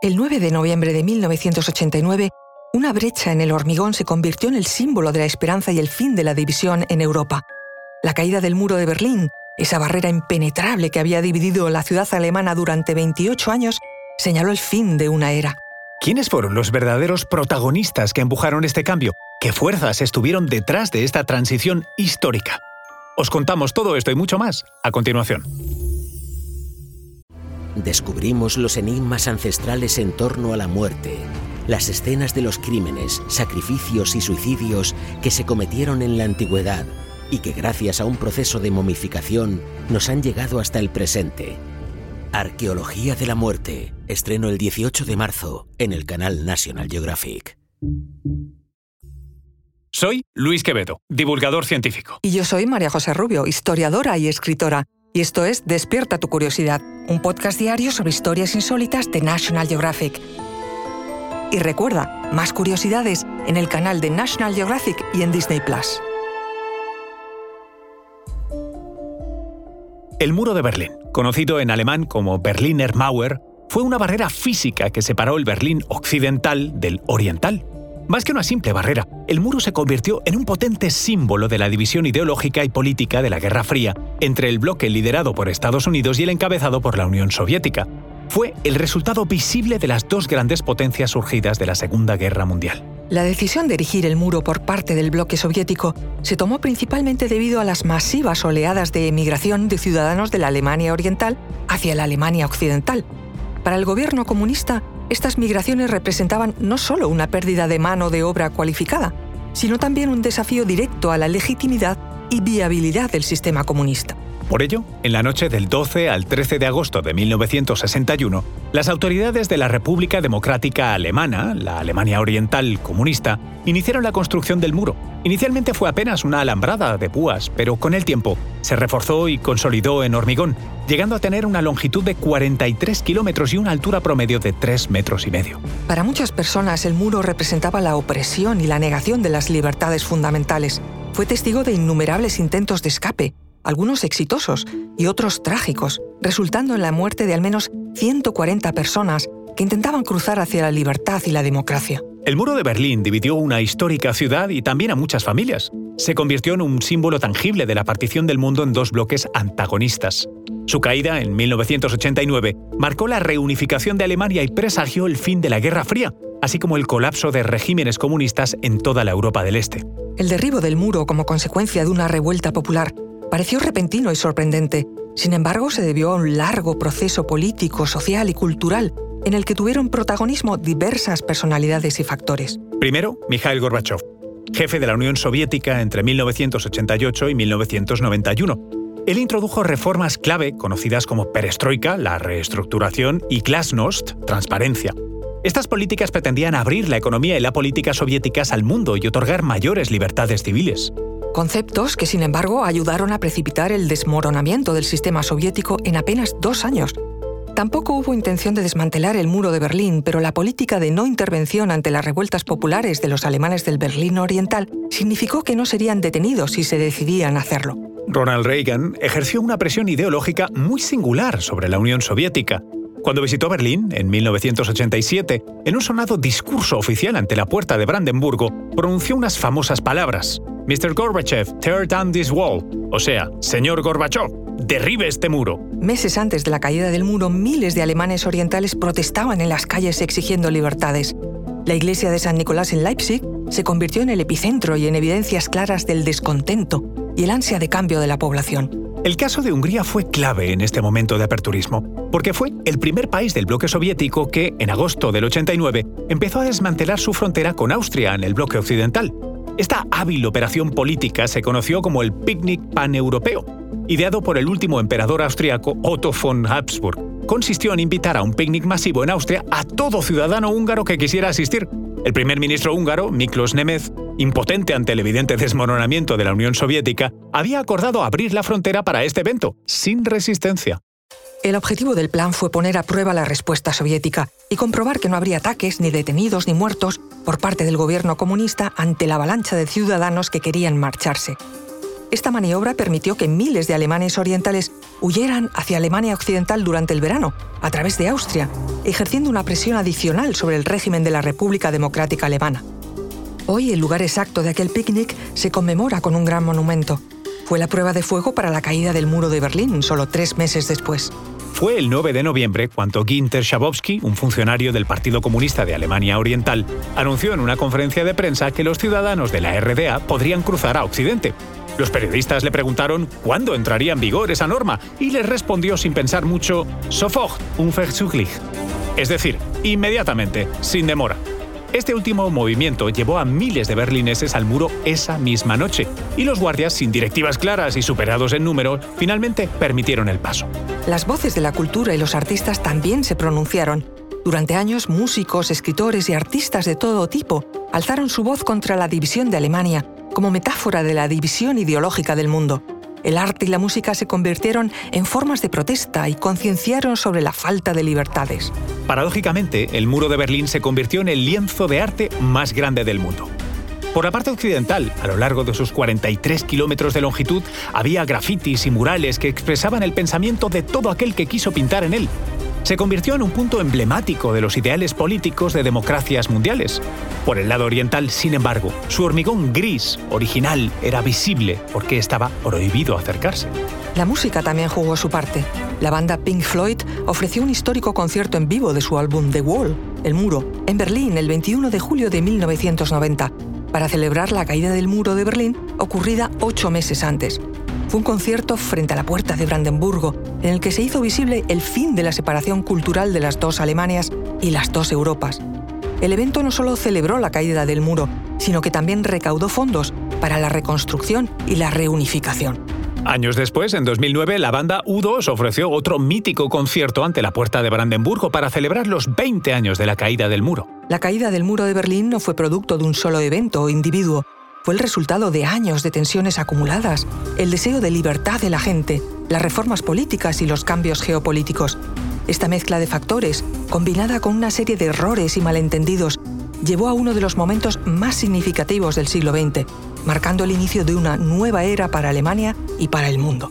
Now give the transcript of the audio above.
El 9 de noviembre de 1989, una brecha en el hormigón se convirtió en el símbolo de la esperanza y el fin de la división en Europa. La caída del muro de Berlín, esa barrera impenetrable que había dividido la ciudad alemana durante 28 años, señaló el fin de una era. ¿Quiénes fueron los verdaderos protagonistas que empujaron este cambio? ¿Qué fuerzas estuvieron detrás de esta transición histórica? Os contamos todo esto y mucho más a continuación. Descubrimos los enigmas ancestrales en torno a la muerte, las escenas de los crímenes, sacrificios y suicidios que se cometieron en la antigüedad y que gracias a un proceso de momificación nos han llegado hasta el presente. Arqueología de la muerte, estreno el 18 de marzo en el canal National Geographic. Soy Luis Quevedo, divulgador científico. Y yo soy María José Rubio, historiadora y escritora. Y esto es Despierta tu curiosidad, un podcast diario sobre historias insólitas de National Geographic. Y recuerda, más curiosidades en el canal de National Geographic y en Disney Plus. El muro de Berlín, conocido en alemán como Berliner Mauer, fue una barrera física que separó el Berlín occidental del oriental. Más que una simple barrera, el muro se convirtió en un potente símbolo de la división ideológica y política de la Guerra Fría entre el bloque liderado por Estados Unidos y el encabezado por la Unión Soviética. Fue el resultado visible de las dos grandes potencias surgidas de la Segunda Guerra Mundial. La decisión de erigir el muro por parte del bloque soviético se tomó principalmente debido a las masivas oleadas de emigración de ciudadanos de la Alemania Oriental hacia la Alemania Occidental. Para el gobierno comunista, estas migraciones representaban no solo una pérdida de mano de obra cualificada, sino también un desafío directo a la legitimidad y viabilidad del sistema comunista. Por ello, en la noche del 12 al 13 de agosto de 1961, las autoridades de la República Democrática Alemana, la Alemania Oriental comunista, iniciaron la construcción del muro. Inicialmente fue apenas una alambrada de púas, pero con el tiempo se reforzó y consolidó en hormigón, llegando a tener una longitud de 43 kilómetros y una altura promedio de 3 metros y medio. Para muchas personas el muro representaba la opresión y la negación de las libertades fundamentales. Fue testigo de innumerables intentos de escape, algunos exitosos y otros trágicos, resultando en la muerte de al menos 140 personas que intentaban cruzar hacia la libertad y la democracia. El muro de Berlín dividió una histórica ciudad y también a muchas familias. Se convirtió en un símbolo tangible de la partición del mundo en dos bloques antagonistas. Su caída, en 1989, marcó la reunificación de Alemania y presagió el fin de la Guerra Fría, así como el colapso de regímenes comunistas en toda la Europa del Este. El derribo del muro como consecuencia de una revuelta popular pareció repentino y sorprendente. Sin embargo, se debió a un largo proceso político, social y cultural en el que tuvieron protagonismo diversas personalidades y factores. Primero, Mikhail Gorbachev, jefe de la Unión Soviética entre 1988 y 1991. Él introdujo reformas clave conocidas como perestroika, la reestructuración, y glasnost, transparencia. Estas políticas pretendían abrir la economía y la política soviéticas al mundo y otorgar mayores libertades civiles conceptos que sin embargo ayudaron a precipitar el desmoronamiento del sistema soviético en apenas dos años. Tampoco hubo intención de desmantelar el muro de Berlín, pero la política de no intervención ante las revueltas populares de los alemanes del Berlín Oriental significó que no serían detenidos si se decidían hacerlo. Ronald Reagan ejerció una presión ideológica muy singular sobre la Unión Soviética. Cuando visitó Berlín en 1987, en un sonado discurso oficial ante la puerta de Brandenburgo, pronunció unas famosas palabras. Mr. Gorbachev, tear down this wall. O sea, señor Gorbachev, derribe este muro. Meses antes de la caída del muro, miles de alemanes orientales protestaban en las calles exigiendo libertades. La iglesia de San Nicolás en Leipzig se convirtió en el epicentro y en evidencias claras del descontento y el ansia de cambio de la población. El caso de Hungría fue clave en este momento de aperturismo, porque fue el primer país del bloque soviético que, en agosto del 89, empezó a desmantelar su frontera con Austria en el bloque occidental. Esta hábil operación política se conoció como el Picnic Paneuropeo, ideado por el último emperador austriaco Otto von Habsburg. Consistió en invitar a un picnic masivo en Austria a todo ciudadano húngaro que quisiera asistir. El primer ministro húngaro, Miklos Nemeth, impotente ante el evidente desmoronamiento de la Unión Soviética, había acordado abrir la frontera para este evento, sin resistencia. El objetivo del plan fue poner a prueba la respuesta soviética y comprobar que no habría ataques, ni detenidos, ni muertos por parte del gobierno comunista ante la avalancha de ciudadanos que querían marcharse. Esta maniobra permitió que miles de alemanes orientales huyeran hacia Alemania Occidental durante el verano, a través de Austria, ejerciendo una presión adicional sobre el régimen de la República Democrática Alemana. Hoy el lugar exacto de aquel picnic se conmemora con un gran monumento. Fue la prueba de fuego para la caída del muro de Berlín solo tres meses después. Fue el 9 de noviembre cuando Ginter Schabowski, un funcionario del Partido Comunista de Alemania Oriental, anunció en una conferencia de prensa que los ciudadanos de la RDA podrían cruzar a Occidente. Los periodistas le preguntaron cuándo entraría en vigor esa norma y les respondió sin pensar mucho, sofort, unverzüglich. Es decir, inmediatamente, sin demora. Este último movimiento llevó a miles de berlineses al muro esa misma noche, y los guardias, sin directivas claras y superados en número, finalmente permitieron el paso. Las voces de la cultura y los artistas también se pronunciaron. Durante años, músicos, escritores y artistas de todo tipo alzaron su voz contra la división de Alemania como metáfora de la división ideológica del mundo. El arte y la música se convirtieron en formas de protesta y concienciaron sobre la falta de libertades. Paradójicamente, el muro de Berlín se convirtió en el lienzo de arte más grande del mundo. Por la parte occidental, a lo largo de sus 43 kilómetros de longitud, había grafitis y murales que expresaban el pensamiento de todo aquel que quiso pintar en él, se convirtió en un punto emblemático de los ideales políticos de democracias mundiales. Por el lado oriental, sin embargo, su hormigón gris original era visible porque estaba prohibido acercarse. La música también jugó su parte. La banda Pink Floyd ofreció un histórico concierto en vivo de su álbum The Wall, El Muro, en Berlín el 21 de julio de 1990, para celebrar la caída del muro de Berlín ocurrida ocho meses antes. Fue un concierto frente a la puerta de Brandenburgo, en el que se hizo visible el fin de la separación cultural de las dos Alemanias y las dos Europas. El evento no solo celebró la caída del muro, sino que también recaudó fondos para la reconstrucción y la reunificación. Años después, en 2009, la banda U2 ofreció otro mítico concierto ante la puerta de Brandenburgo para celebrar los 20 años de la caída del muro. La caída del muro de Berlín no fue producto de un solo evento o individuo, fue el resultado de años de tensiones acumuladas, el deseo de libertad de la gente, las reformas políticas y los cambios geopolíticos. Esta mezcla de factores, combinada con una serie de errores y malentendidos, llevó a uno de los momentos más significativos del siglo XX, marcando el inicio de una nueva era para Alemania y para el mundo.